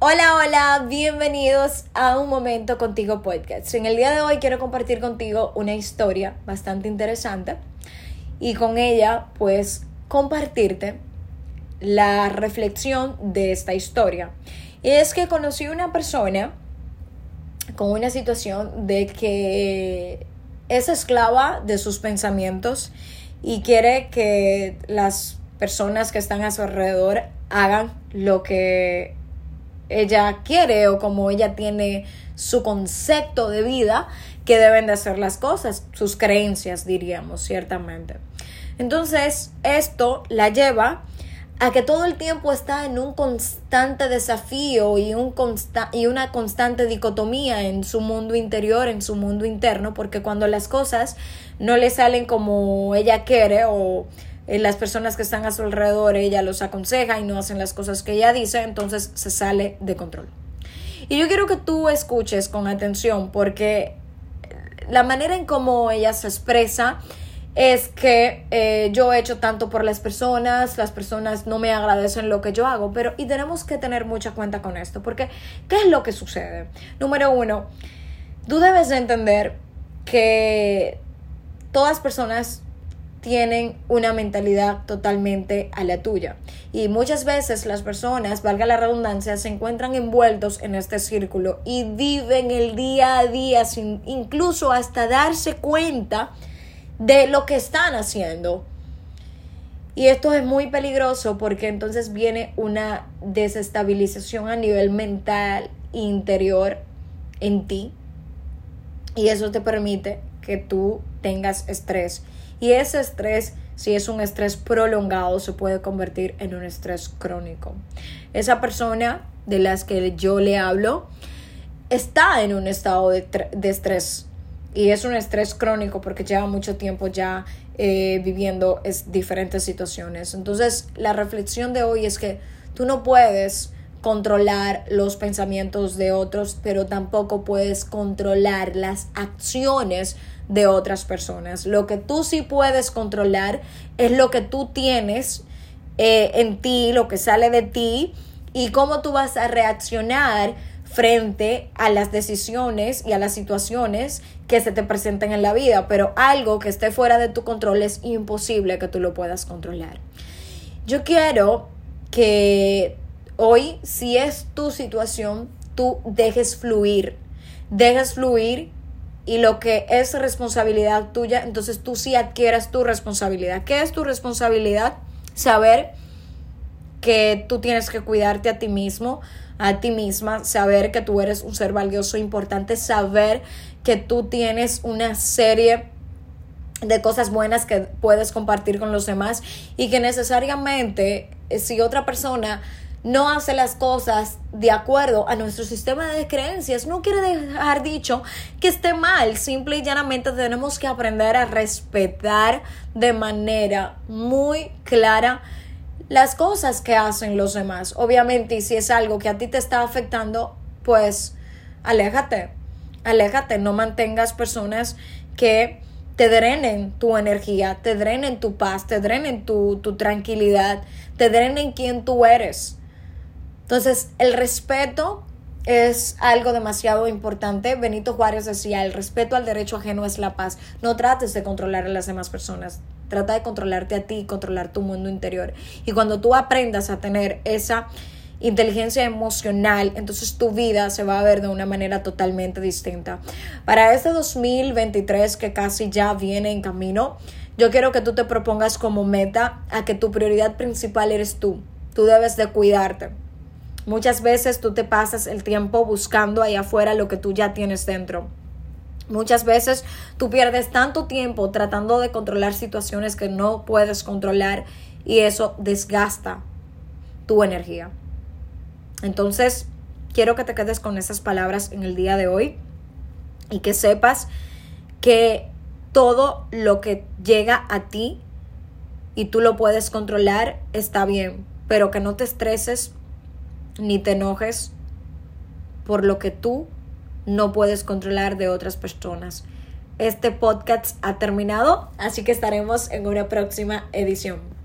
Hola, hola, bienvenidos a Un Momento Contigo Podcast. En el día de hoy quiero compartir contigo una historia bastante interesante y con ella pues compartirte la reflexión de esta historia. Y es que conocí una persona con una situación de que es esclava de sus pensamientos y quiere que las personas que están a su alrededor hagan lo que ella quiere o como ella tiene su concepto de vida que deben de hacer las cosas, sus creencias diríamos, ciertamente. Entonces, esto la lleva a que todo el tiempo está en un constante desafío y, un y una constante dicotomía en su mundo interior, en su mundo interno, porque cuando las cosas no le salen como ella quiere o eh, las personas que están a su alrededor, ella los aconseja y no hacen las cosas que ella dice, entonces se sale de control. Y yo quiero que tú escuches con atención porque la manera en cómo ella se expresa es que eh, yo he hecho tanto por las personas, las personas no me agradecen lo que yo hago, pero y tenemos que tener mucha cuenta con esto, porque ¿qué es lo que sucede? Número uno, tú debes de entender que todas personas tienen una mentalidad totalmente a la tuya. Y muchas veces las personas, valga la redundancia, se encuentran envueltos en este círculo y viven el día a día sin incluso hasta darse cuenta de lo que están haciendo. Y esto es muy peligroso porque entonces viene una desestabilización a nivel mental interior en ti. Y eso te permite que tú tengas estrés y ese estrés, si es un estrés prolongado, se puede convertir en un estrés crónico. Esa persona de las que yo le hablo está en un estado de, estrés y es un estrés crónico porque lleva mucho tiempo ya eh, viviendo es, diferentes situaciones. Entonces, la reflexión de hoy es que tú no puedes controlar los pensamientos de otros, pero tampoco puedes controlar las acciones de otras personas. Lo que tú sí puedes controlar es lo que tú tienes eh, en ti, lo que sale de ti y cómo tú vas a reaccionar frente a las decisiones y a las situaciones que se te presenten en la vida, pero algo que esté fuera de tu control es imposible que tú lo puedas controlar. Yo quiero que hoy, si es tu situación, tú dejes fluir, dejes fluir y lo que es responsabilidad tuya, entonces tú sí adquieras tu responsabilidad. ¿Qué es tu responsabilidad? Saber que tú tienes que cuidarte a ti mismo, a ti misma, saber que tú eres un ser valioso, importante, saber que tú tienes una serie de cosas buenas que puedes compartir con los demás y que necesariamente eh, si otra persona no hace las cosas de acuerdo a nuestro sistema de creencias, no quiere dejar dicho que esté mal. Simple y llanamente tenemos que aprender a respetar de manera muy clara las cosas que hacen los demás. Obviamente, si es algo que a ti te está afectando, pues aléjate, aléjate, no mantengas personas que te drenen tu energía, te drenen tu paz, te drenen tu, tu tranquilidad, te drenen quien tú eres. Entonces, el respeto es algo demasiado importante. Benito Juárez decía, el respeto al derecho ajeno es la paz. No trates de controlar a las demás personas. Trata de controlarte a ti controlar tu mundo interior. Y cuando tú aprendas a tener esa inteligencia emocional, entonces tu vida se va a ver de una manera totalmente distinta. Para este 2023 que casi ya viene en camino, yo quiero que tú te propongas como meta a que tu prioridad principal eres tú. Tú debes de cuidarte Muchas veces tú te pasas el tiempo buscando ahí afuera lo que tú ya tienes dentro. Muchas veces tú pierdes tanto tiempo tratando de controlar situaciones que no puedes controlar y eso desgasta tu energía. Entonces, quiero que te quedes con esas palabras en el día de hoy y que sepas que todo lo que llega a ti y tú lo puedes controlar está bien, pero que no te estreses ni te enojes por lo que tú no puedes controlar de otras personas. Este podcast ha terminado, así que estaremos en una próxima edición.